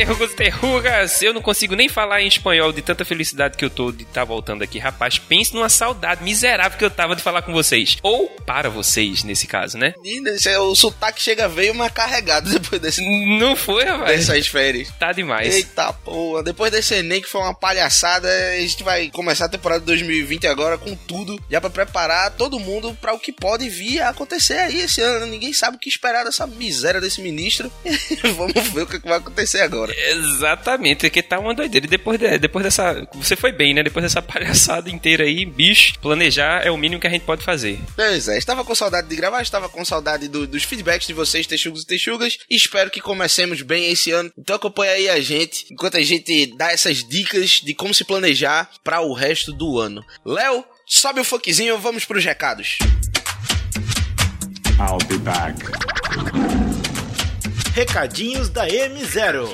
E terrugas? Eu não consigo nem falar em espanhol de tanta felicidade que eu tô de estar voltando aqui. Rapaz, pense numa saudade miserável que eu tava de falar com vocês. Ou para vocês, nesse caso, né? Menino, esse é- o sotaque chega veio mais carregado depois desse, Não foi, rapaz? dessas férias. Tá demais. Eita porra, depois desse Enem que foi uma palhaçada, a gente vai começar a temporada 2020 agora com tudo, já pra preparar todo mundo pra o que pode vir a acontecer aí esse ano. Ninguém sabe o que esperar dessa miséria desse ministro. Vamos ver o que que vai acontecer agora. Exatamente, porque tá uma doideira. E depois, de- depois dessa. Você foi bem, né? Depois dessa palhaçada inteira aí, bicho, planejar é o mínimo que a gente pode fazer. Pois é, estava com saudade de gravar, estava com saudade do- dos feedbacks de vocês, texugos e texugas. Espero que comecemos bem esse ano. Então acompanha aí a gente, enquanto a gente dá essas dicas de como se planejar para o resto do ano. Léo, sobe o funkzinho, vamos pros recados. I'll be back. Recadinhos da M0.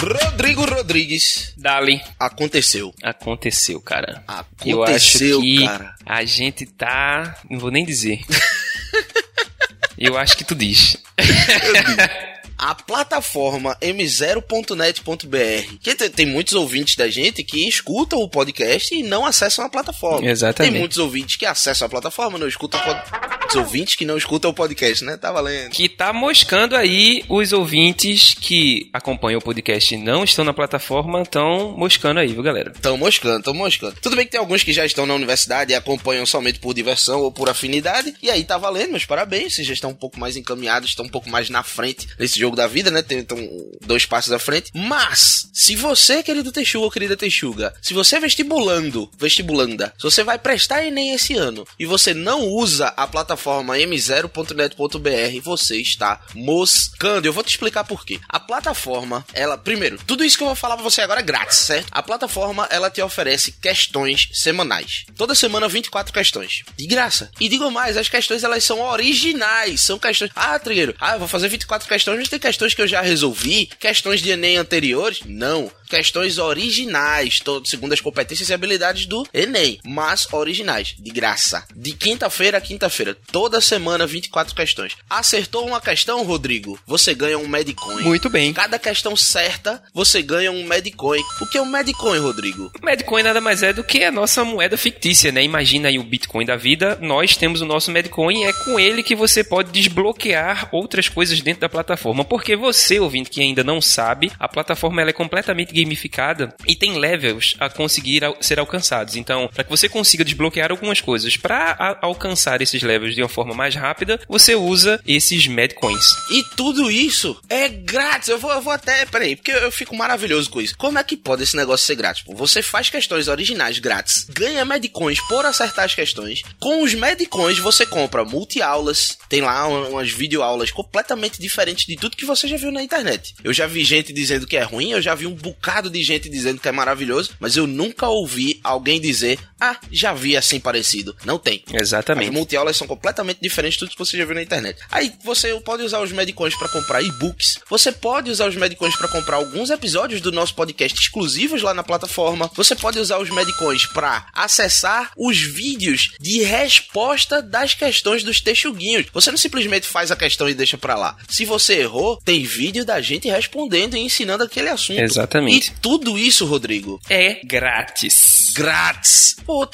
Rodrigo Rodrigues, Dali. aconteceu. Aconteceu, cara. Aconteceu, Eu acho que cara. a gente tá. Não vou nem dizer. Eu acho que tu diz. A plataforma m0.net.br. Que tem, tem muitos ouvintes da gente que escutam o podcast e não acessam a plataforma. Exatamente. Tem muitos ouvintes que acessam a plataforma, não escutam pod... Muitos ouvintes que não escutam o podcast, né? Tá valendo. que tá moscando aí os ouvintes que acompanham o podcast e não estão na plataforma, estão moscando aí, viu, galera? Tão moscando, tão moscando. Tudo bem que tem alguns que já estão na universidade e acompanham somente por diversão ou por afinidade. E aí tá valendo, meus parabéns. Vocês já estão um pouco mais encaminhados, estão um pouco mais na frente nesse jogo da vida, né? Tem- Estão dois passos à frente. Mas, se você, querido Texuga ou querida Texuga, se você é vestibulando, vestibulanda, se você vai prestar Enem esse ano e você não usa a plataforma m0.net.br, você está moscando. Eu vou te explicar por quê. A plataforma, ela, primeiro, tudo isso que eu vou falar pra você agora é grátis, certo? A plataforma, ela te oferece questões semanais. Toda semana, 24 questões. De graça. E digo mais, as questões, elas são originais. São questões... Ah, Trigueiro, ah, eu vou fazer 24 questões, mas tem questões que eu já resolvi? Questões de Enem anteriores? Não. Questões originais, segundo as competências e habilidades do Enem, mas originais, de graça. De quinta-feira a quinta-feira, toda semana 24 questões. Acertou uma questão, Rodrigo? Você ganha um Medcoin. Muito bem. Cada questão certa, você ganha um Medcoin. O que é um Medcoin, Rodrigo? O Medcoin nada mais é do que a nossa moeda fictícia, né? Imagina aí o Bitcoin da vida, nós temos o nosso Medcoin e é com ele que você pode desbloquear outras coisas dentro da plataforma. Porque você, ouvinte que ainda não sabe, a plataforma ela é completamente gamificada e tem levels a conseguir al- ser alcançados. Então, para que você consiga desbloquear algumas coisas para alcançar esses levels de uma forma mais rápida, você usa esses Medcoins. E tudo isso é grátis. Eu vou, eu vou até. Peraí, porque eu fico maravilhoso com isso. Como é que pode esse negócio ser grátis? Pô, você faz questões originais grátis, ganha Medcoins por acertar as questões. Com os Medcoins você compra multi-aulas. Tem lá um- umas videoaulas completamente diferentes de tudo que você já viu na internet. Eu já vi gente dizendo que é ruim, eu já vi um bocado de gente dizendo que é maravilhoso, mas eu nunca ouvi alguém dizer: Ah, já vi assim parecido. Não tem. As Exatamente. multiaulas são completamente diferentes de tudo que você já viu na internet. Aí você pode usar os Medcoins para comprar e-books. Você pode usar os Medcoins para comprar alguns episódios do nosso podcast exclusivos lá na plataforma. Você pode usar os Medcoins para acessar os vídeos de resposta das questões dos texuguinhos. Você não simplesmente faz a questão e deixa para lá. Se você errou, tem vídeo da gente respondendo e ensinando aquele assunto. Exatamente. E tudo isso, Rodrigo, É grátis. grátis. Pô,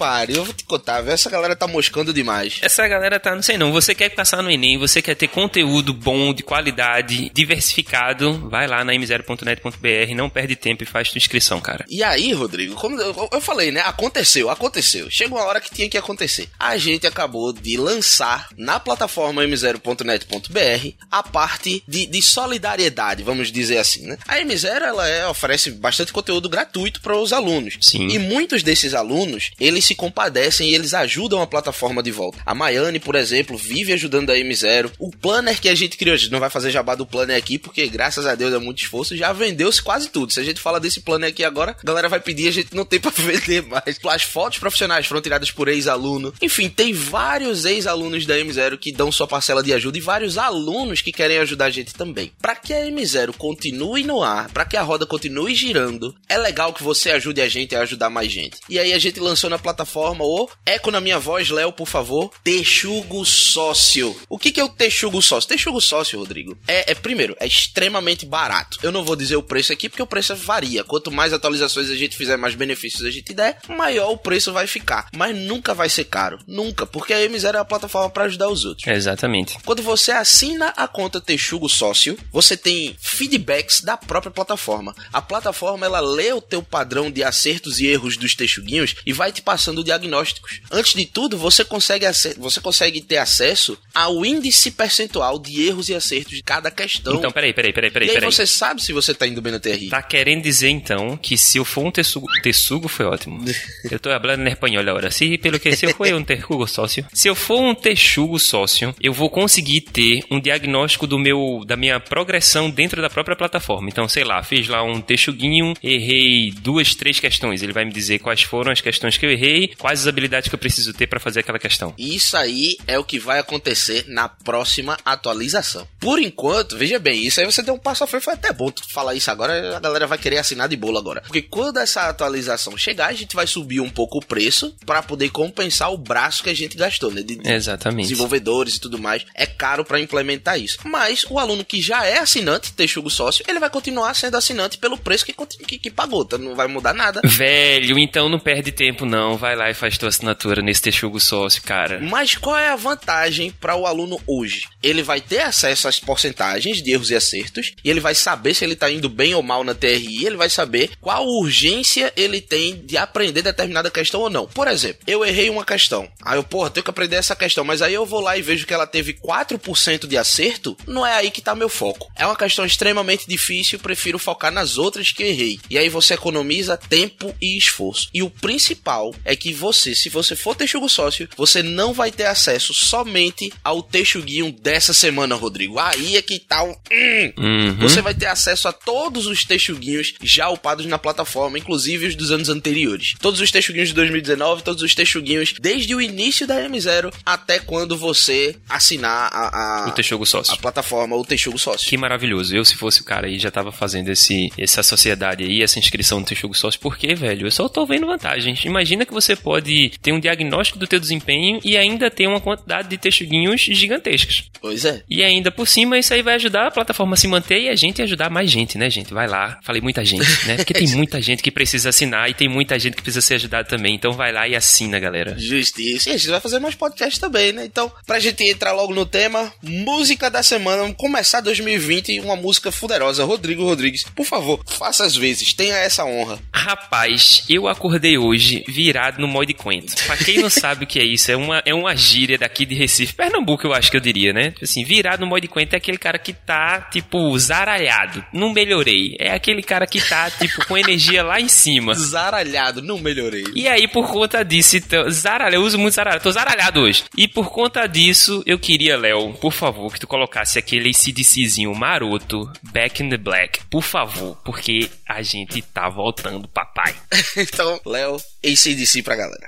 pare, eu vou te contar, viu? essa galera tá moscando demais. Essa galera tá, não sei não, você quer passar no Enem, você quer ter conteúdo bom, de qualidade, diversificado, vai lá na m0.net.br, não perde tempo e faz tua inscrição, cara. E aí, Rodrigo, como eu, eu falei, né? Aconteceu, aconteceu. Chega uma hora que tinha que acontecer. A gente acabou de lançar na plataforma m0.net.br a parte de, de solidariedade, vamos dizer assim, né? A M0 ela é, oferece bastante conteúdo gratuito para os alunos. Sim. E muitos desses alunos, eles se compadecem e eles ajudam a plataforma de volta. A Maiane, por exemplo, vive ajudando a M0. O planner que a gente criou, a gente não vai fazer jabá do planner aqui, porque graças a Deus é muito esforço, já vendeu-se quase tudo. Se a gente fala desse planner aqui agora, a galera vai pedir, a gente não tem para vender mais. As fotos profissionais foram tiradas por ex-aluno. Enfim, tem vários ex-alunos da M0 que dão sua parcela de ajuda e vários alunos que querem ajudar a gente também. Para que a M0 continue no ar, para que a roda continue girando, é legal que você ajude a gente a ajudar mais gente. E aí a gente lançou na plataforma o Eco na minha voz, Léo, por favor, Texugo Sócio. O que, que é o Texugo Sócio? Texugo Sócio, Rodrigo, é, é primeiro, é extremamente barato. Eu não vou dizer o preço aqui porque o preço varia. Quanto mais atualizações a gente fizer, mais benefícios a gente der, maior o preço vai ficar. Mas nunca vai ser caro. Nunca, porque a M0 é a plataforma para ajudar os outros. Exatamente. Quando você assina a conta Texugo Sócio, você tem feedbacks da própria plataforma. A plataforma ela lê o teu padrão de acertos e erros dos texuguinhos e vai te passando diagnósticos. Antes de tudo, você consegue, você consegue ter acesso ao índice percentual de erros e acertos de cada questão. Então, peraí, peraí, peraí, peraí. E aí peraí. você sabe se você tá indo bem no TRI. Tá querendo dizer então que se eu for um texugo, texugo foi ótimo. Eu tô falando em espanhol agora. Se pelo que se eu for um texugo sócio, se eu for um texugo sócio, eu vou conseguir ter um diagnóstico do meu da minha progressão dentro da própria plataforma. Então, sei lá, fiz lá um texuguinho, errei duas, três questões. Ele vai me dizer quais foram as questões que eu errei, quais as habilidades que eu preciso ter para fazer aquela questão. Isso aí é o que vai acontecer na próxima atualização. Por enquanto, veja bem, isso aí você deu um passo à frente, foi até bom tu falar isso agora, a galera vai querer assinar de bolo agora. Porque quando essa atualização chegar, a gente vai subir um pouco o preço para poder compensar o braço que a gente gastou, né? De Exatamente. desenvolvedores e tudo mais. É caro para implementar isso. Mas o aluno que já é assinante, Texugo Sócio, ele vai continuar sendo assinante pelo preço que, que, que pagou, tá? Não vai mudar nada. Velho, então não perde tempo não. Vai lá e faz tua assinatura nesse Texugo Sócio, cara. Mas qual é a vantagem para o aluno hoje? Ele vai ter acesso às porcentagens de erros e acertos e ele vai saber se ele tá indo bem ou mal na TRI, ele vai saber qual urgência ele tem de aprender determinada questão ou não. Por exemplo, eu errei uma questão. Aí eu, porra, tenho que aprender essa questão, mas aí eu vou lá e vejo que ela teve 4% de acerto, não é aí que tá meu foco. É uma questão extremamente difícil, prefiro focar nas outras que errei. E aí você economiza tempo e esforço. E o principal é que você, se você for texugo sócio, você não vai ter acesso somente ao texuguinho dessa semana, Rodrigo. Aí é que tá o... Hum. Uhum. Você vai ter acesso a todos os texuguinhos já upados na plataforma, inclusive os dos anos anteriores. Todos os texuguinhos de 2019, todos os texuguinhos desde o início da M0 até quando você assinar a, a, O Texugo Sócio. a plataforma, o Texugo Sócio. Que maravilhoso. Eu, se fosse o cara aí, já tava fazendo esse, essa sociedade aí, essa inscrição no Texugo Sócio. Por quê, velho? Eu só tô vendo vantagens. Imagina que você pode ter um diagnóstico do teu desempenho e ainda ter uma quantidade de texuguinhos gigantescos. Pois é. E ainda por cima, isso aí vai ajudar a plataforma a se manter e a gente ajudar mais gente, né, gente? Vai lá. Falei muita gente, né? Porque tem muita gente que precisa assinar e tem muita gente que precisa ser ajudada também. Então vai lá e assina, galera. Justiça. E a gente vai fazer mais podcast também, né? Então, pra gente entrar logo no tema, música da semana, vamos começar 2020 uma música fuderosa. Rodrigo Rodrigues, por favor, faça as vezes, tenha essa honra. Rapaz, eu acordei hoje virado no mod quento. Pra quem não sabe o que é isso, é uma, é uma gíria daqui de Recife, Pernambuco, eu acho que eu diria, né? Assim, virado no mod quento é aquele cara que tá, tipo, zaralhado. Não melhorei. É aquele cara que tá, tipo, com energia lá em cima. Zaralhado, não melhorei. E aí, por conta disso, então, zaralhado, eu uso muito zaralhado, tô zaralhado hoje. E por conta disso, eu queria, Léo, por favor, que tu colocasse aquele CDCzinho maroto, Back in the Black, por favor, porque a gente tá voltando, papai. então, Léo, ACDC pra galera.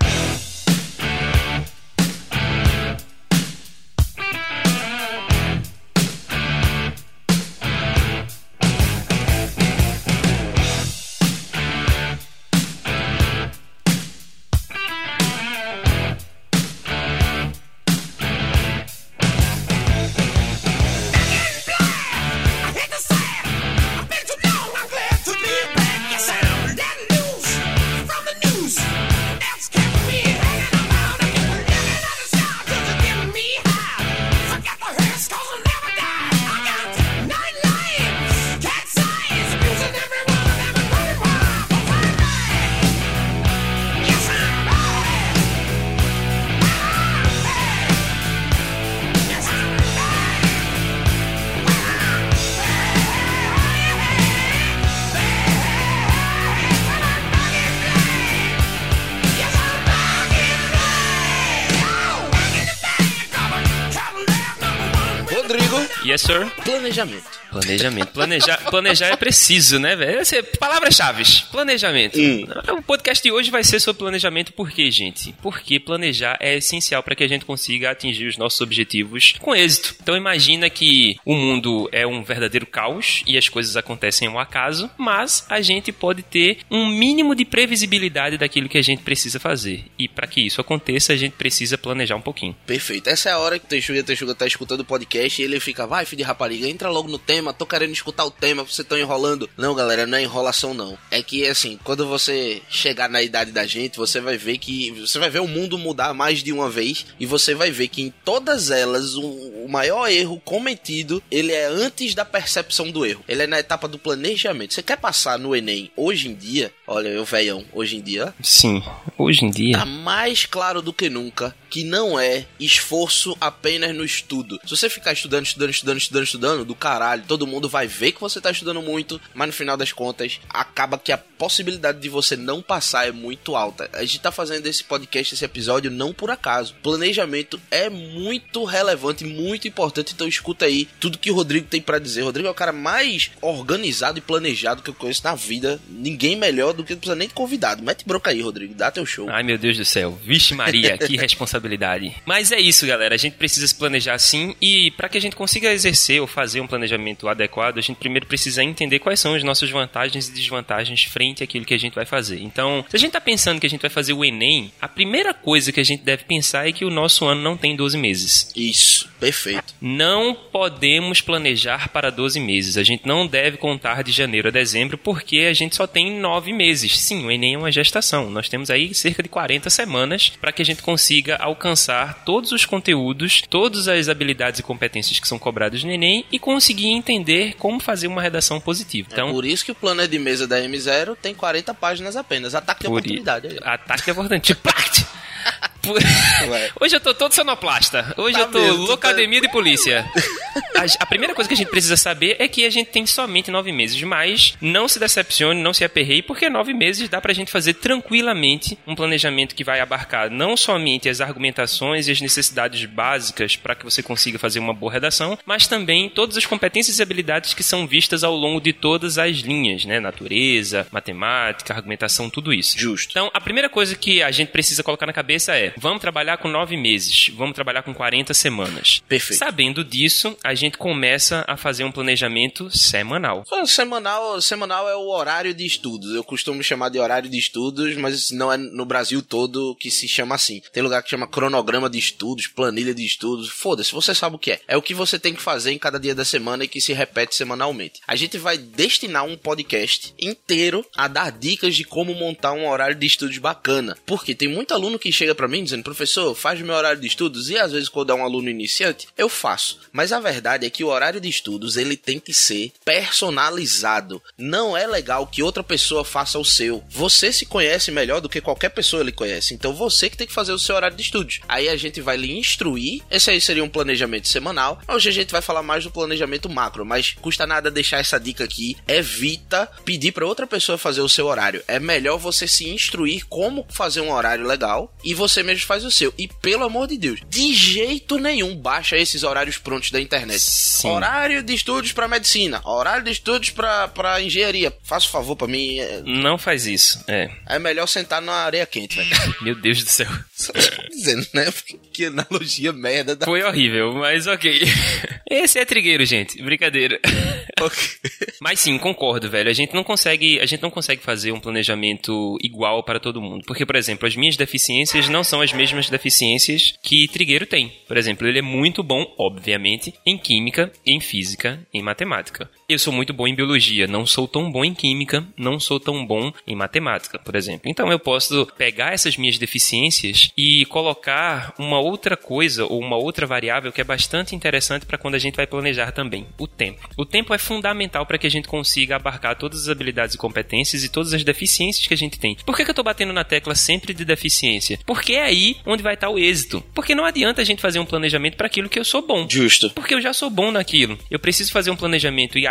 Yes, sir. Planejamento. Planejamento. Planejar, planejar é preciso, né, velho? É- Palavras-chave. Planejamento. Hum. O podcast de hoje vai ser sobre planejamento, por quê, gente? Porque planejar é essencial para que a gente consiga atingir os nossos objetivos com êxito. Então imagina que o mundo é um verdadeiro caos e as coisas acontecem ao acaso, mas a gente pode ter um mínimo de previsibilidade daquilo que a gente precisa fazer. E para que isso aconteça, a gente precisa planejar um pouquinho. Perfeito. Essa é a hora que o Texuga e Texuga tá escutando o podcast e ele fica, vai, filho de rapariga, entra logo no tema, tô querendo escutar o tema, você tá enrolando. Não, galera, não é enrolação não. É que, assim, quando você chegar na idade da gente, você vai ver que, você vai ver o mundo mudar mais de uma vez e você vai ver que em todas elas, o, o maior erro cometido, ele é antes da percepção do erro. Ele é na etapa do planejamento. Você quer passar no Enem hoje em dia, olha, eu velhão, hoje em dia, Sim, hoje em dia. Tá mais claro do que nunca que não é esforço apenas no estudo. Se você ficar estudando, estudando, estudando, estudando, estudando, do caralho, todo mundo vai ver que você tá estudando muito, mas no final das contas, acaba que a possibilidade de você não passar é muito alta. A gente tá fazendo esse podcast, esse episódio, não por acaso. Planejamento é muito relevante, muito importante, então escuta aí tudo que o Rodrigo tem para dizer. O Rodrigo é o cara mais organizado e planejado que eu conheço na vida. Ninguém melhor do que não precisa nem de convidado. Mete broca aí, Rodrigo, dá teu show. Ai meu Deus do céu, vixe Maria, que responsabilidade. Mas é isso, galera. A gente precisa se planejar sim e para que a gente consiga exercer ou fazer um planejamento adequado, a gente primeiro precisa entender quais são as nossas vantagens e desvantagens frente àquilo que a gente vai fazer. Então, se a gente tá pensando que a gente vai fazer o Enem, a primeira coisa que a gente deve pensar é que o nosso ano não tem 12 meses. Isso, perfeito. Não podemos planejar para 12 meses. A gente não deve contar de janeiro a dezembro porque a gente só tem 9 meses. Sim, o Enem é uma gestação. Nós temos aí cerca de 40 semanas para que a gente consiga alcançar todos os conteúdos, todas as habilidades e competências que são cobradas no Enem e conseguir entender como fazer uma redação positiva. Então, Então, por isso que o plano de mesa da M0 tem 40 páginas apenas. Ataque de por oportunidade. aí. ataque é! Por- Ué. Hoje eu tô todo sonoplasta. Hoje Tá eu tô mesmo, tu tá- loucademia de polícia. A, a primeira coisa que a gente precisa saber é que a gente tem somente nove meses, mas não se decepcione, não se aperreie, porque nove meses dá pra gente fazer tranquilamente um planejamento que vai abarcar não somente as argumentações e as necessidades básicas para que você consiga fazer uma boa redação, mas também todas as competências e habilidades que são vistas ao longo de todas as linhas, né? Natureza, matemática, argumentação, tudo isso. Justo. Então, a primeira coisa que a gente precisa colocar na cabeça é: vamos trabalhar com nove meses, vamos trabalhar com 40 semanas. Perfeito. Sabendo disso, a gente começa a fazer um planejamento semanal. Semanal, semanal é o horário de estudos. Eu costumo chamar de horário de estudos, mas não é no Brasil todo que se chama assim. Tem lugar que chama cronograma de estudos, planilha de estudos. Foda-se, você sabe o que é. É o que você tem que fazer em cada dia da semana e que se repete semanalmente. A gente vai destinar um podcast inteiro a dar dicas de como montar um horário de estudos bacana. Porque tem muito aluno que chega pra mim dizendo, professor, faz meu horário de estudos. E às vezes quando é um aluno iniciante, eu faço. Mas a verdade é que o horário de estudos ele tem que ser personalizado. Não é legal que outra pessoa faça o seu. Você se conhece melhor do que qualquer pessoa lhe conhece. Então você que tem que fazer o seu horário de estudos. Aí a gente vai lhe instruir. Esse aí seria um planejamento semanal. Hoje a gente vai falar mais do planejamento macro, mas custa nada deixar essa dica aqui. Evita pedir para outra pessoa fazer o seu horário. É melhor você se instruir como fazer um horário legal e você mesmo faz o seu. E pelo amor de Deus, de jeito nenhum baixa esses horários prontos da internet. Sim. Horário de estudos para medicina, horário de estudos para engenharia. Faça um favor para mim, é, Não faz isso. É. é melhor sentar na areia quente, velho. Meu Deus do céu. Só tô dizendo, né? Que analogia merda da Foi horrível, mas ok. Esse é trigueiro, gente. Brincadeira. Mas sim, concordo, velho. A gente não consegue, a gente não consegue fazer um planejamento igual para todo mundo, porque por exemplo, as minhas deficiências não são as mesmas deficiências que Trigueiro tem. Por exemplo, ele é muito bom, obviamente, em química, em física, em matemática. Eu sou muito bom em biologia, não sou tão bom em química, não sou tão bom em matemática, por exemplo. Então eu posso pegar essas minhas deficiências e colocar uma outra coisa ou uma outra variável que é bastante interessante para quando a gente vai planejar também, o tempo. O tempo é fundamental para que a gente consiga abarcar todas as habilidades e competências e todas as deficiências que a gente tem. Por que, que eu tô batendo na tecla sempre de deficiência? Porque é aí onde vai estar o êxito. Porque não adianta a gente fazer um planejamento para aquilo que eu sou bom. Justo. Porque eu já sou bom naquilo. Eu preciso fazer um planejamento e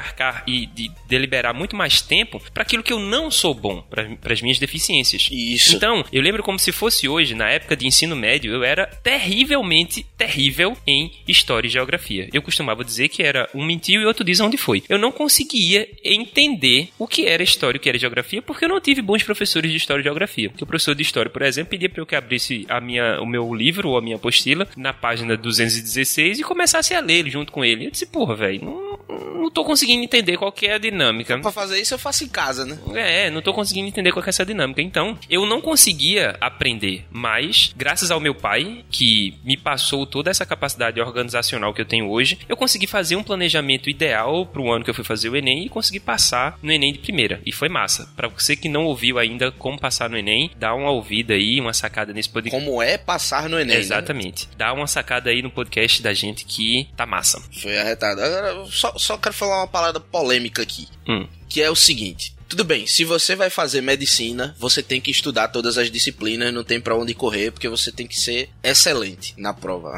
e de deliberar muito mais tempo para aquilo que eu não sou bom, para as minhas deficiências. Isso. Então, eu lembro como se fosse hoje, na época de ensino médio, eu era terrivelmente terrível em história e geografia. Eu costumava dizer que era um mentiu e outro diz onde foi. Eu não conseguia entender o que era história e o que era geografia porque eu não tive bons professores de história e geografia. Porque o professor de história, por exemplo, pedia para eu que abrisse a minha, o meu livro ou a minha apostila na página 216 e começasse a ler junto com ele. Eu disse, porra, velho, não, não tô conseguindo entender qual que é a dinâmica. Pra fazer isso eu faço em casa, né? É, não tô conseguindo entender qual que é essa dinâmica. Então, eu não conseguia aprender, mas graças ao meu pai, que me passou toda essa capacidade organizacional que eu tenho hoje, eu consegui fazer um planejamento ideal pro ano que eu fui fazer o ENEM e consegui passar no ENEM de primeira. E foi massa. Para você que não ouviu ainda como passar no ENEM, dá uma ouvida aí, uma sacada nesse podcast. Como é passar no Enem. né? Exatamente. Dá uma sacada aí no podcast da gente que tá massa. Foi arretado. Agora, só, só quero falar uma palavra polêmica aqui. Hum. Que é o seguinte. Tudo bem, se você vai fazer medicina, você tem que estudar todas as disciplinas, não tem pra onde correr, porque você tem que ser excelente na prova.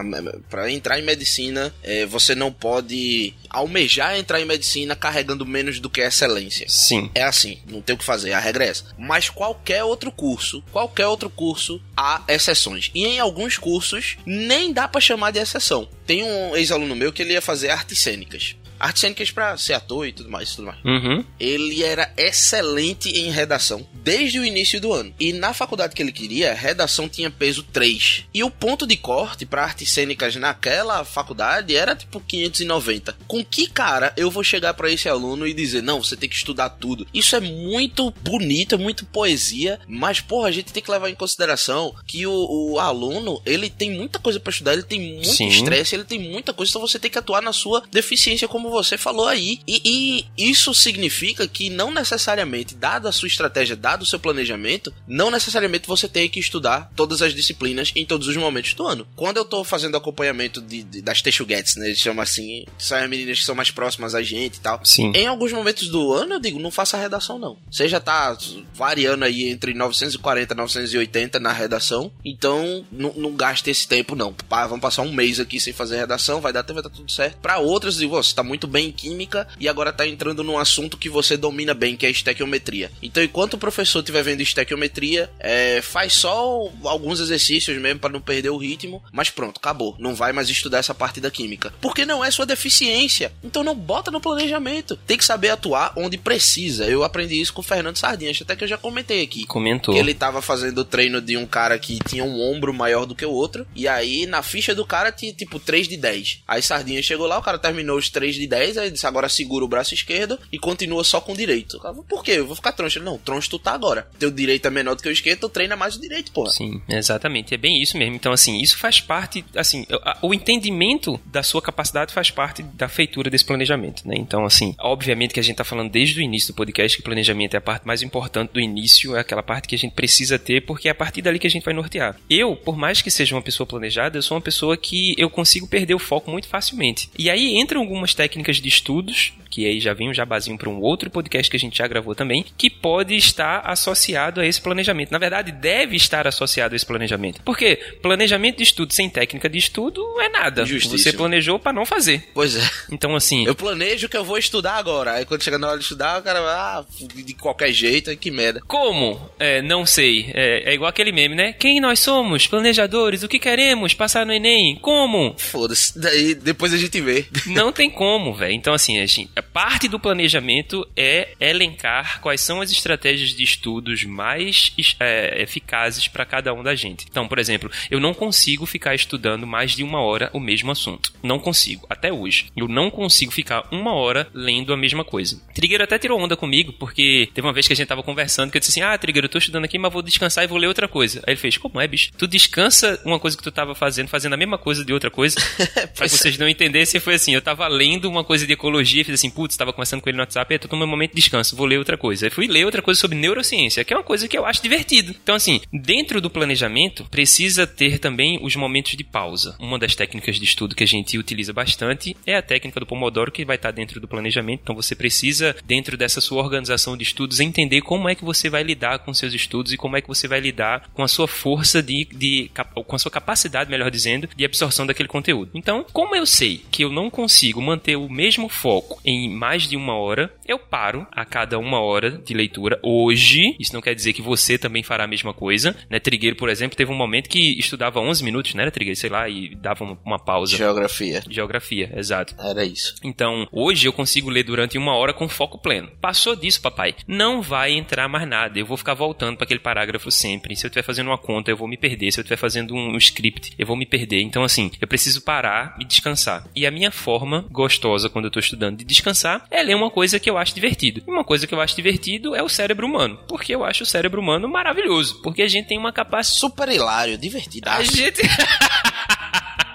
Pra entrar em medicina, eh, você não pode almejar entrar em medicina carregando menos do que excelência. Sim. É assim, não tem o que fazer, a regra é essa. Mas qualquer outro curso, qualquer outro curso, há exceções. E em alguns cursos, nem dá pra chamar de exceção. Tem um ex-aluno meu que ele ia fazer artes cênicas. Artes cênicas pra ser ator e tudo mais, tudo mais. Uhum. Ele era excelente em redação desde o início do ano. E na faculdade que ele queria, redação tinha peso 3. E o ponto de corte para artes cênicas naquela faculdade era tipo 590. Com que cara eu vou chegar para esse aluno e dizer: "Não, você tem que estudar tudo". Isso é muito bonito, é muito poesia, mas porra, a gente tem que levar em consideração que o, o aluno, ele tem muita coisa para estudar, ele tem muito Sim. estresse, ele tem muita coisa, então você tem que atuar na sua deficiência como você falou aí. E, e isso significa que não necessariamente, dada a sua estratégia, dado o seu planejamento, não necessariamente você tem que estudar todas as disciplinas em todos os momentos do ano. Quando eu tô fazendo acompanhamento de, de- das Texuguetes, né, eles chamam assim, são as meninas que são mais próximas a gente e tal. Sim. Em alguns momentos do ano, eu digo, não faça redação não. Você já tá variando aí entre 940 e 980 na redação, então não, não gaste esse tempo não. Pá, vamos passar um mês aqui sem fazer redação, vai dar tempo, vai dar tudo certo. Pra outras, digo, você tá muito bem em química e agora tá entrando num assunto que você domina bem, que é estequiometria. Então, enquanto o professor estiver vendo estequiometria, é, faz só alguns exercícios mesmo pra não perder o ritmo, mas pronto, acabou. Não vai mais estudar essa parte da química. Porque não é sua deficiência. Então não bota no planejamento. Tem que saber atuar onde precisa. Eu aprendi isso com o Fernando Sardinhas, até que eu já comentei aqui. Comentou. Que ele tava fazendo o treino de um cara que tinha um ombro maior do que o outro. E aí, na ficha do cara, tinha tipo 3 de 10. Aí Sardinha chegou lá, o cara terminou os 3 de 10. Aí disse: agora segura o braço esquerdo e continua só com o direito. Por quê? Eu vou ficar troncho. Ele, Não, troncho tu tá agora. Teu direito é menor do que o esquerdo, tu treina mais o direito, porra. Sim, exatamente. É bem isso mesmo. Então, assim, isso faz parte, assim, o entendimento da sua capacidade faz parte da feitura desse planejamento, né? Então, assim, obviamente que a gente tá falando desde o início do podcast que planejamento é a parte mais importante do início, é aquela parte que a gente precisa ter, porque é a partir dali que a gente vai nortear. Eu, por mais que seja uma pessoa planejada, eu sou uma pessoa que eu consigo perder o foco muito facilmente. E aí entram algumas técnicas de estudos que aí já vem um jabazinho para um outro podcast que a gente já gravou também, que pode estar associado a esse planejamento. Na verdade, deve estar associado a esse planejamento. Porque planejamento de estudo sem técnica de estudo é nada. Justíssimo. Você planejou para não fazer. Pois é. Então, assim, Eu planejo que eu vou estudar agora. Aí quando chega na hora de estudar, o cara vai, ah, de qualquer jeito, que merda. como? É, não sei. É, é igual aquele meme, né? Quem nós somos? Planejadores. O que queremos? Passar no Enem. Como? Foda-se. Daí depois a gente vê. Não tem como, velho. Então, assim, a, gente, a parte do planejamento é elencar quais são as estratégias de estudos mais é, eficazes para cada um da gente. Então, por exemplo, eu não consigo ficar estudando mais de uma hora o mesmo assunto. Não consigo, até hoje. Eu não consigo ficar uma hora lendo a mesma coisa. Trigueiro até tirou onda comigo, porque teve uma vez que a gente tava conversando que eu disse assim: Ah, Trigueiro, eu tô estudando aqui, mas vou descansar e vou ler outra coisa. Aí ele fez: Como é, bicho? Tu descansa uma coisa que tu tava fazendo, fazendo a mesma coisa de outra coisa. pra Pois é. vocês não entendessem, foi assim: eu tava lendo uma coisa de ecologia fiz assim, putz, tava conversando com ele no WhatsApp, e tô meu momento de descanso, vou ler outra coisa. Aí fui ler outra coisa sobre neurociência, que é uma coisa que eu acho divertido. Então, assim, dentro do planejamento, precisa ter também os momentos de pausa. Uma das técnicas de estudo que a gente utiliza bastante é a técnica do Pomodoro, que vai estar dentro do planejamento. Então, você precisa, dentro dessa sua organização de estudos, entender como é que você vai lidar com seus estudos e como é que você vai lidar com a sua força de, de com a sua capacidade, melhor dizendo, de absorção daquele conteúdo. Então, como eu sei que eu não consigo manter o, o mesmo foco em mais de uma hora, eu paro a cada uma hora de leitura. Hoje, isso não quer dizer que você também fará a mesma coisa, né? Trigueiro, por exemplo, teve um momento que estudava 11 minutos, né, Trigueiro? Sei lá, e dava uma, pausa. Geografia. Geografia, exato. Era isso. Então, hoje eu consigo ler durante uma hora com foco pleno. Passou disso, papai, não vai entrar mais nada. Eu vou ficar voltando para aquele parágrafo sempre. Se eu estiver fazendo uma conta, eu vou me perder. Se eu estiver fazendo um, um script, eu vou me perder. Então, assim, eu preciso parar e descansar. E a minha forma gostosa quando eu estou estudando de descansar é ler uma coisa que eu acho divertido. E uma coisa que eu acho divertido é o cérebro humano. Porque eu acho o cérebro humano maravilhoso. Porque a gente tem uma capacidade. Super hilário, divertido. A gente.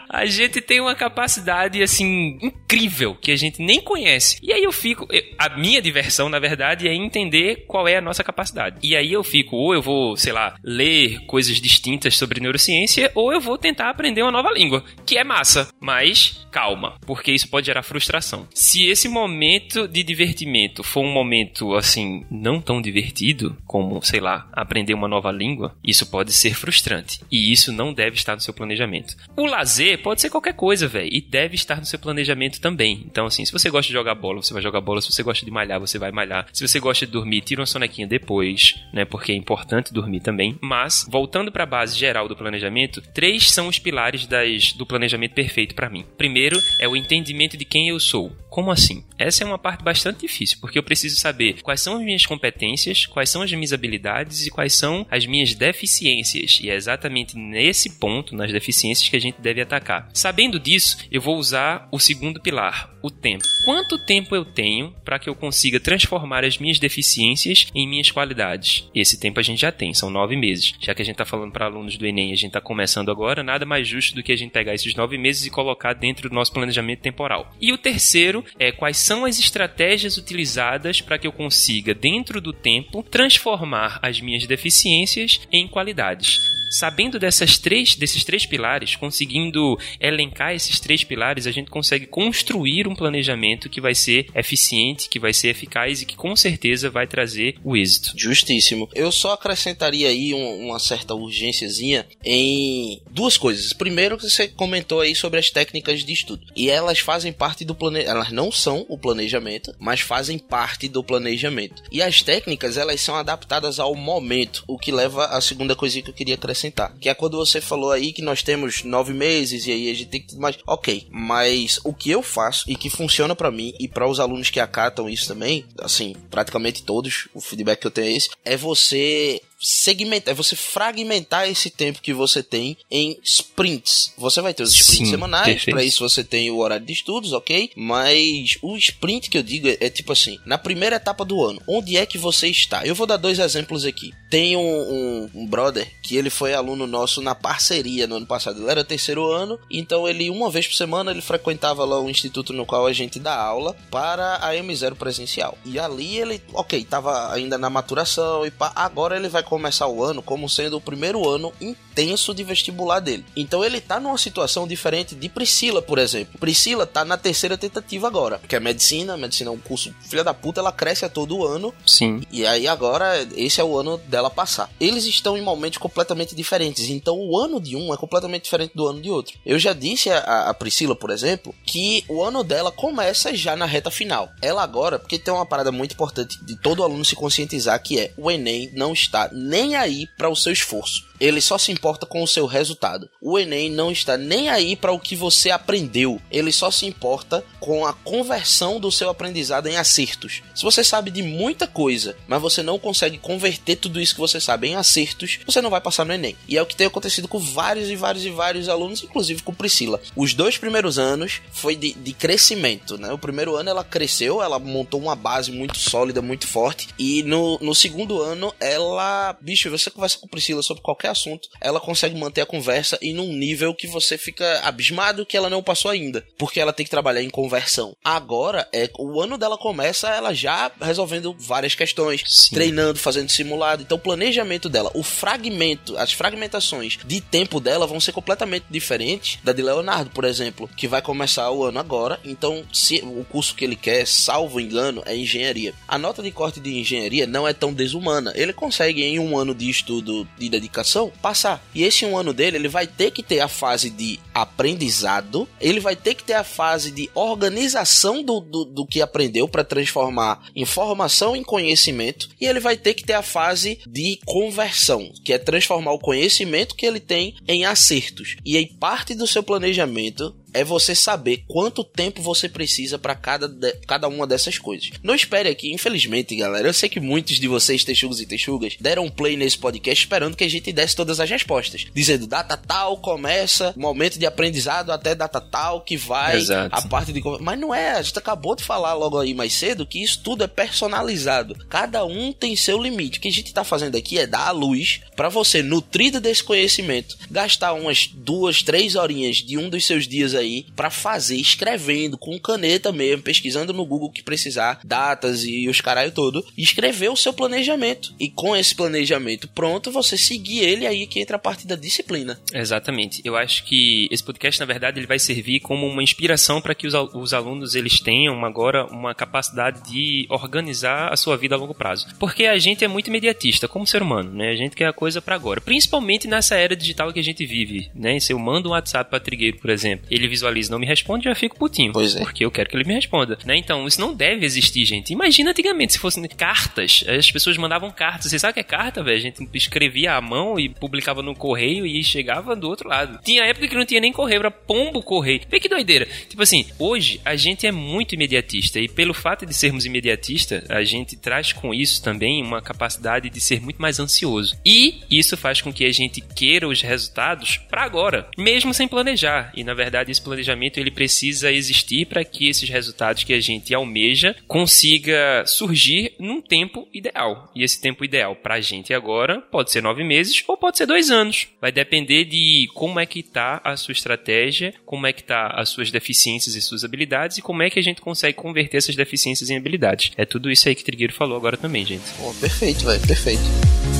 A gente tem uma capacidade, assim, incrível, que a gente nem conhece. E aí eu fico. a minha diversão, na verdade, é entender qual é a nossa capacidade. E aí eu fico, ou eu vou, sei lá, ler coisas distintas sobre neurociência, ou eu vou tentar aprender uma nova língua, que é massa. Mas calma, porque isso pode gerar frustração. Se esse momento de divertimento for um momento, assim, não tão divertido, como, sei lá, aprender uma nova língua, isso pode ser frustrante. E isso não deve estar no seu planejamento. O lazer pode ser qualquer coisa, velho, e deve estar no seu planejamento também. Então, assim, se você gosta de jogar bola, você vai jogar bola. Se você gosta de malhar, você vai malhar. Se você gosta de dormir, tira uma sonequinha depois, né? Porque é importante dormir também. Mas, voltando para a base geral do planejamento, três são os pilares das, do planejamento perfeito para mim. Primeiro é o entendimento de quem eu sou. Como assim? Essa é uma parte bastante difícil, porque eu preciso saber quais são as minhas competências, quais são as minhas habilidades e quais são as minhas deficiências. E é exatamente nesse ponto, nas deficiências, que a gente deve atacar. Sabendo disso, eu vou usar o segundo pilar, o tempo. Quanto tempo eu tenho para que eu consiga transformar as minhas deficiências em minhas qualidades? Esse tempo a gente já tem, são nove meses. Já que a gente está falando para alunos do Enem a gente está começando agora, nada mais justo do que a gente pegar esses nove meses e colocar dentro do nosso planejamento temporal. E o terceiro é quais são as estratégias utilizadas para que eu consiga, dentro do tempo, transformar as minhas deficiências em qualidades. Sabendo dessas três, desses três pilares, conseguindo elencar esses três pilares, a gente consegue construir um planejamento que vai ser eficiente, que vai ser eficaz e que com certeza vai trazer o êxito. Justíssimo. Eu só acrescentaria aí um- uma certa urgênciazinha em duas coisas. Primeiro, que você comentou aí sobre as técnicas de estudo. E elas fazem parte do planejamento. Elas não são o planejamento, mas fazem parte do planejamento. E as técnicas, elas são adaptadas ao momento. O que leva à segunda coisinha que eu queria acrescentar. Que é quando você falou aí que nós temos nove meses e aí a gente tem que. Mas, ok. Mas o que eu faço e que funciona pra mim e para os alunos que acatam isso também, assim, praticamente todos, o feedback que eu tenho é esse, é você segmentar, é você fragmentar esse tempo que você tem em sprints. Você vai ter os sprints Sim, semanais, para isso você tem o horário de estudos, ok? Mas o sprint que eu digo é, é tipo assim, na primeira etapa do ano, onde é que você está? Eu vou dar dois exemplos aqui. Tem um, um- um brother que ele foi aluno nosso na parceria no ano passado. Ele era terceiro ano, então ele uma vez por semana ele frequentava lá o instituto no qual a gente dá aula para a M0 presencial. E ali ele, ok, tava ainda na maturação e pá, agora ele vai começar o ano como sendo o primeiro ano intenso de vestibular dele. Então ele tá numa situação diferente de Priscila, por exemplo. Priscila tá na terceira tentativa agora, que é medicina, medicina é um curso filha da puta, ela cresce a todo ano Sim. e aí agora esse é o ano dela passar. Eles estão em momentos completamente diferentes, então o ano de um é completamente diferente do ano de outro. Eu já disse a, a Priscila, por exemplo, que o ano dela começa já na reta final. Ela agora, porque tem uma parada muito importante de todo aluno se conscientizar que é o Enem não está nem aí para o seu esforço. Ele só se importa com o seu resultado. O Enem não está nem aí para o que você aprendeu. Ele só se importa com a conversão do seu aprendizado em acertos. Se você sabe de muita coisa, mas você não consegue converter tudo isso que você sabe em acertos, você não vai passar no Enem. E é o que tem acontecido com vários e vários e vários alunos, inclusive com Priscila. Os dois primeiros anos foi de, de crescimento, né? O primeiro ano ela cresceu, ela montou uma base muito sólida, muito forte. E no, no segundo ano, ela. Bicho, você conversa com Priscila sobre qualquer assunto, ela consegue manter a conversa e num nível que você fica abismado que ela não passou ainda. Porque ela tem que trabalhar em conversão. Agora, é o ano dela começa ela já resolvendo várias questões, Sim. treinando, fazendo simulado. Então, o planejamento dela, o fragmento, as fragmentações de tempo dela vão ser completamente diferentes da de Leonardo, por exemplo, que vai começar o ano agora. Então, se o curso que ele quer, salvo engano, é engenharia. A nota de corte de engenharia não é tão desumana. Ele consegue, em um ano de estudo de dedicação, situação, passar. E esse um ano dele, ele vai ter que ter a fase de aprendizado, ele vai ter que ter a fase de organização do, do, do que aprendeu para transformar informação em conhecimento, e ele vai ter que ter a fase de conversão, que é transformar o conhecimento que ele tem em acertos. E aí parte do seu planejamento é você saber quanto tempo você precisa para cada, de, cada uma dessas coisas. Não espere aqui, infelizmente, galera. Eu sei que muitos de vocês, texugos e texugas, deram play nesse podcast esperando que a gente desse todas as respostas. Dizendo, data tal começa, momento de aprendizado até data tal que vai Exato. a parte de. Mas não é, a gente acabou de falar logo aí mais cedo que isso tudo é personalizado. Cada um tem seu limite. O que a gente tá fazendo aqui é dar a luz para você, nutrido desse conhecimento, gastar umas duas, três horinhas de um dos seus dias aí para fazer, escrevendo com caneta mesmo, pesquisando no Google que precisar, datas e os caralho todo, escrever o seu planejamento. E com esse planejamento pronto, você seguir ele aí que entra a parte da disciplina. Exatamente. Eu acho que esse podcast, na verdade, ele vai servir como uma inspiração para que os, al- os alunos eles tenham agora uma capacidade de organizar a sua vida a longo prazo. Porque a gente é muito imediatista como ser humano, né? A gente quer a coisa para agora. Principalmente nessa era digital que a gente vive, né? Se eu mando um WhatsApp para Trigueiro, por exemplo, ele visualiza e não me responde, eu já fico putinho. Pois é. Porque eu quero que ele me responda, né? Então, isso não deve existir, gente. Imagina antigamente se fossem cartas, as pessoas mandavam cartas. Você sabe o que é carta, velho? A gente escrevia à mão e publicava no correio e chegava do outro lado. Tinha época que não tinha nem correio, era pombo correio. Vê que doideira. Tipo assim, hoje a gente é muito imediatista e pelo fato de sermos imediatistas, a gente traz com isso também uma capacidade de ser muito mais ansioso. E isso faz com que a gente queira os resultados para agora, mesmo sem planejar. E na verdade esse planejamento ele precisa existir para que esses resultados que a gente almeja consiga surgir num tempo ideal. E esse tempo ideal para a gente agora pode ser nove meses ou pode ser dois anos. Vai depender de como é que tá a sua estratégia, como é que tá as suas deficiências e suas habilidades e como é que a gente consegue converter essas deficiências em habilidades. É tudo isso aí que Trigueiro falou agora também, gente. Pô, perfeito, velho, perfeito.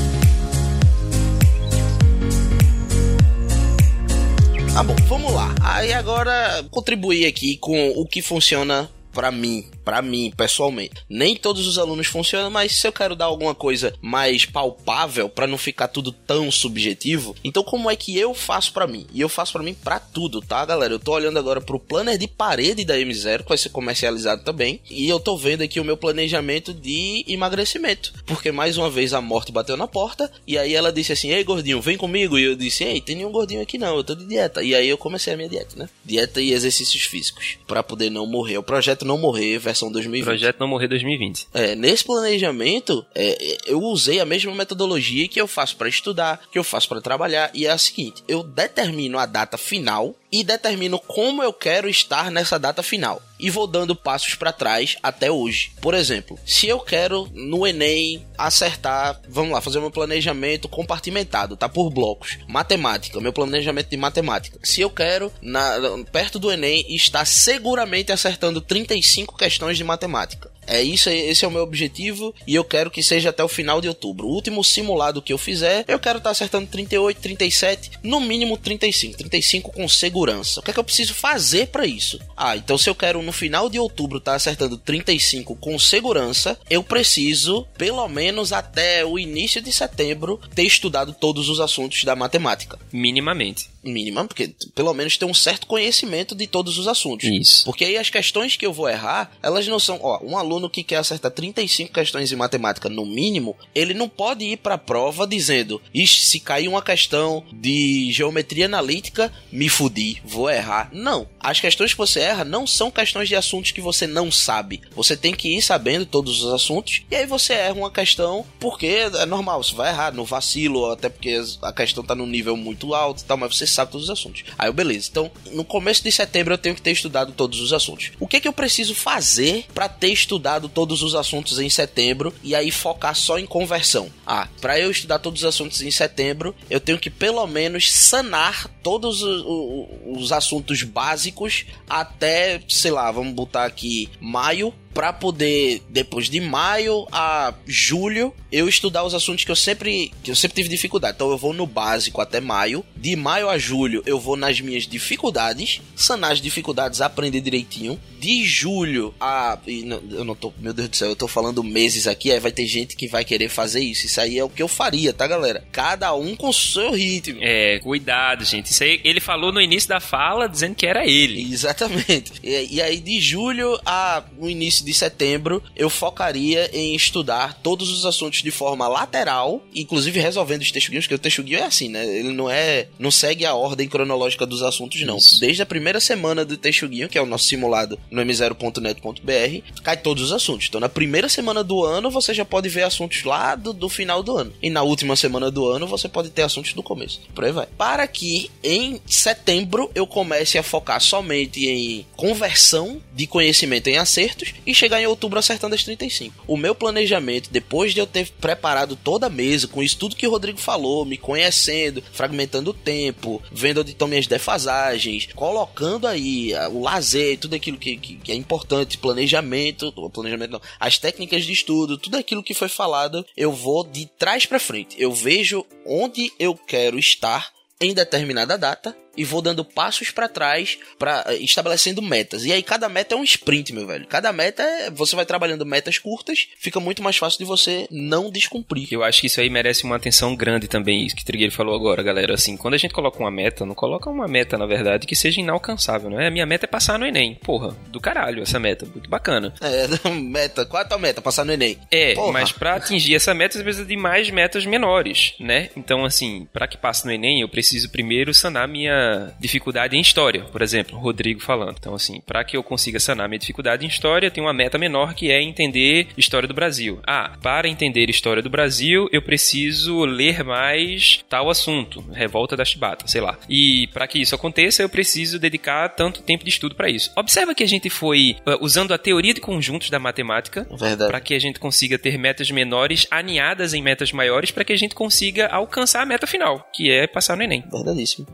Tá bom, vamos lá. Aí agora contribuir aqui com o que funciona pra mim, pra mim pessoalmente. Nem todos os alunos funcionam, mas se eu quero dar alguma coisa mais palpável pra não ficar tudo tão subjetivo, então como é que eu faço pra mim? E eu faço pra mim pra tudo, tá, galera? Eu tô olhando agora pro planner de parede da M0, que vai ser comercializado também, e eu tô vendo aqui o meu planejamento de emagrecimento, porque mais uma vez a morte bateu na porta e aí ela disse assim: "Ei, gordinho, vem comigo". E eu disse: "Ei, tem nenhum gordinho aqui não, eu tô de dieta". E aí eu comecei a minha dieta, né? Dieta e exercícios físicos, pra poder não morrer. O projeto não morrer, versão 2020. Projeto Não Morrer 2020. É, nesse planejamento, é, é, eu usei a mesma metodologia que eu faço para estudar, que eu faço para trabalhar, e é a seguinte: eu determino a data final e determino como eu quero estar nessa data final. E vou dando passos para trás até hoje. Por exemplo, se eu quero no Enem acertar, vamos lá, fazer meu planejamento compartimentado, tá por blocos. Matemática, meu planejamento de matemática. Se eu quero, na, perto do Enem, estar seguramente acertando 35 questões de matemática. É isso, esse é o meu objetivo e eu quero que seja até o final de outubro. O último simulado que eu fizer, eu quero estar acertando 38, 37, no mínimo 35, 35 com segurança. O que é que eu preciso fazer para isso? Ah, então se eu quero no final de outubro estar acertando 35 com segurança, eu preciso pelo menos até o início de setembro ter estudado todos os assuntos da matemática. Minimamente. Mínima, porque pelo menos ter um certo conhecimento de todos os assuntos. Isso. Porque aí as questões que eu vou errar, elas não são. Ó, um aluno que quer acertar 35 questões em matemática no mínimo, ele não pode ir pra prova dizendo: Ixi, se cair uma questão de geometria analítica, me fudi, vou errar. Não. As questões que você erra não são questões de assuntos que você não sabe. Você tem que ir sabendo todos os assuntos, e aí você erra uma questão porque é normal, você vai errar no vacilo, até porque a questão tá num nível muito alto e tal, mas você sabe todos os assuntos. Aí, beleza. Então, no começo de setembro eu tenho que ter estudado todos os assuntos. O que é que eu preciso fazer para ter estudado todos os assuntos em setembro e aí focar só em conversão? Ah, para eu estudar todos os assuntos em setembro, eu tenho que pelo menos sanar todos os, os, os assuntos básicos até, sei lá, vamos botar aqui maio pra poder, depois de maio a julho, eu estudar os assuntos que eu sempre que eu sempre tive dificuldade. Então eu vou no básico até maio. De maio a julho eu vou nas minhas dificuldades, sanar as dificuldades, aprender direitinho. De julho a e não- eu não tô, meu Deus do céu, eu tô falando meses aqui, aí vai ter gente que vai querer fazer isso. Isso aí é o que eu faria, tá, galera? Cada um com o seu ritmo. É, cuidado, gente. Isso aí ele falou no início da fala dizendo que era ele. Exatamente. E, e aí, de julho a no início de setembro, eu focaria em estudar todos os assuntos de forma lateral, inclusive resolvendo os textuguinhos, porque o textuguinho é assim, né? Ele não é. não segue a ordem cronológica dos assuntos, não. Isso. Desde a primeira semana do textuguinho, que é o nosso simulado no m0.net.br, cai todos os assuntos. Então, na primeira semana do ano, você já pode ver assuntos lá do, do final do ano. E na última semana do ano, você pode ter assuntos do começo. Por aí vai. Para que em setembro eu comece a focar somente em conversão de conhecimento em acertos e chegar em outubro acertando as 35. O meu planejamento, depois de eu ter preparado toda a mesa com isso tudo que o Rodrigo falou, me conhecendo, fragmentando o tempo, vendo onde estão minhas defasagens, colocando aí ah, o lazer, tudo aquilo que, que, que é importante, planejamento, planejamento não, as técnicas de estudo, tudo aquilo que foi falado, eu vou de trás para frente. Eu vejo onde eu quero estar em determinada data e vou dando passos pra trás para estabelecendo metas. E aí cada meta é um sprint, meu velho. Cada meta é você vai trabalhando metas curtas, fica muito mais fácil de você não descumprir. Eu acho que isso aí merece uma atenção grande também, isso que o Trigueiro falou agora, galera. Assim, quando a gente coloca uma meta, não coloca uma meta, na verdade, que seja inalcançável, não é? A minha meta é passar no Enem. Porra, do caralho essa meta, muito bacana. É, meta, qual é a tua meta? Passar no ENEM. É, Porra. mas pra atingir essa meta, você precisa de mais metas menores, né? Então, assim, pra que passe no Enem, eu preciso primeiro sanar minha dificuldade em história, por exemplo, Rodrigo falando. Então, assim, pra que eu consiga sanar minha dificuldade em história, tenho uma meta menor que é entender história do Brasil. Ah, para entender história do Brasil, eu preciso ler mais tal assunto, revolta da Chibata, sei lá. E pra que isso aconteça, eu preciso dedicar tanto tempo de estudo pra isso. Observa que a gente foi ah, usando a teoria de conjuntos da matemática para que a gente consiga ter metas menores aninhadas em metas maiores para que a gente consiga alcançar a meta final, que é passar no Enem.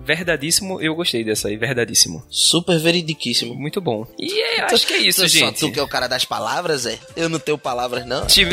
Verdadíssimo. Verdadíssimo, eu gostei dessa aí, verdadíssimo. Super veridiquíssimo. Muito bom. E é, acho que é isso, Só gente. tu que é o cara das palavras, é? Eu não tenho palavras, não. Te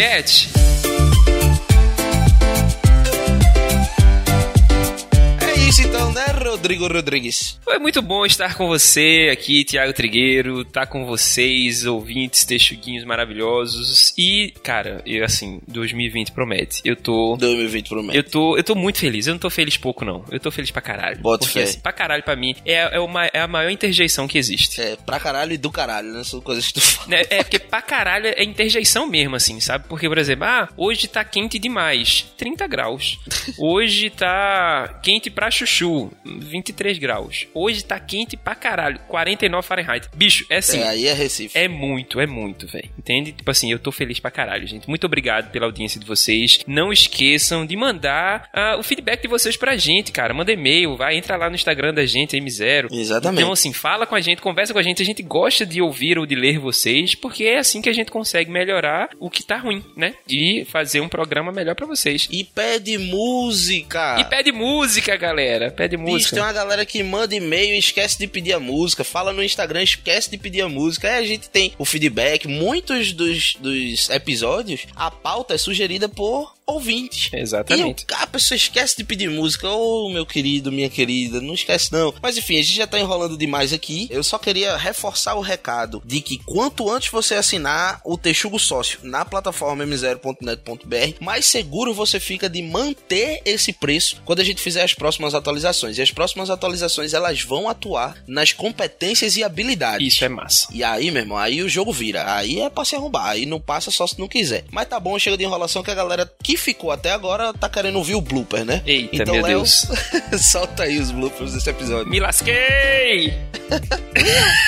isso então, né, Rodrigo Rodrigues? Foi muito bom estar com você aqui, Tiago Trigueiro, estar com vocês, ouvintes, texuguinhos maravilhosos. E, cara, eu assim, 2020 promete. Eu tô 2020 promete. Eu tô, eu tô muito feliz. Eu não tô feliz pouco, não. Eu tô feliz pra caralho. Bota Porque, fé. assim, pra caralho pra mim é, é, uma, é a maior interjeição que existe. É, pra caralho e do caralho, né? São coisas que tu fala. Né, É, porque pra caralho é interjeição mesmo, assim, sabe? Porque, por exemplo, ah, hoje tá quente demais, 30 graus. Hoje tá quente pra chuchu, 23 graus. Hoje tá quente pra caralho, 49 Fahrenheit. Bicho, é assim. É, aí é Recife. É muito, é muito, velho. Entende? Tipo assim, eu tô feliz pra caralho, gente. Muito obrigado pela audiência de vocês. Não esqueçam de mandar ah, o feedback de vocês pra gente, cara. Manda e-mail, vai, entra lá no Instagram da gente, M0. Exatamente. Então, assim, fala com a gente, conversa com a gente. A gente gosta de ouvir ou de ler vocês, porque é assim que a gente consegue melhorar o que tá ruim, né? E fazer um programa melhor pra vocês. E pede música. E pede música, galera. Pede Bicho, música. tem uma galera que manda e-mail e esquece de pedir a música. Fala no Instagram, esquece de pedir a música. Aí a gente tem o feedback. Muitos dos, dos episódios, a pauta é sugerida por ouvintes. Exatamente. E o- a pessoa esquece de pedir música. Ô, meu querido, minha querida, não esquece não. Mas enfim, a gente já tá enrolando demais aqui. Eu só queria reforçar o recado de que quanto antes você assinar o Texugo Sócio na plataforma m0.net.br, mais seguro você fica de manter esse preço quando a gente fizer as próximas atualizações. E as próximas atualizações, elas vão atuar nas competências e habilidades. Isso é massa. E aí, meu irmão, aí o jogo vira. Aí é pra se arrombar. Aí não passa só se não quiser. Mas tá bom, chega de enrolação que a galera que ficou até agora tá querendo ouvir o blooper, né? Eita, então, meu Léo, Deus. solta aí os bloopers desse episódio. Me lasquei!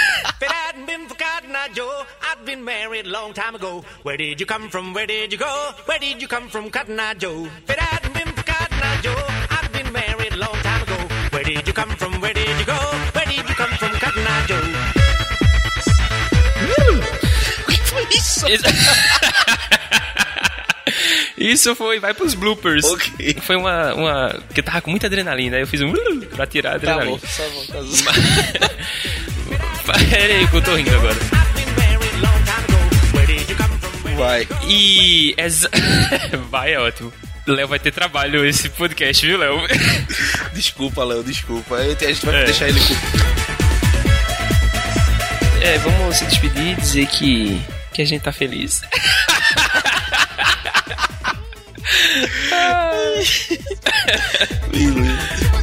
O que foi isso? Isso- foi, vai pros bloopers. Ok. Foi uma, uma. Porque tava com muita adrenalina, aí eu fiz um. pra tirar a Tá adrenalina. bom, tá bom, tá bom. Pera aí que eu tô rindo agora. Vai. E. Exa... vai, é ótimo. Léo vai ter trabalho esse podcast, viu, Léo? Desculpa, Léo, desculpa. A gente vai É. deixar ele. É, vamos se despedir e dizer que, que a gente tá feliz. But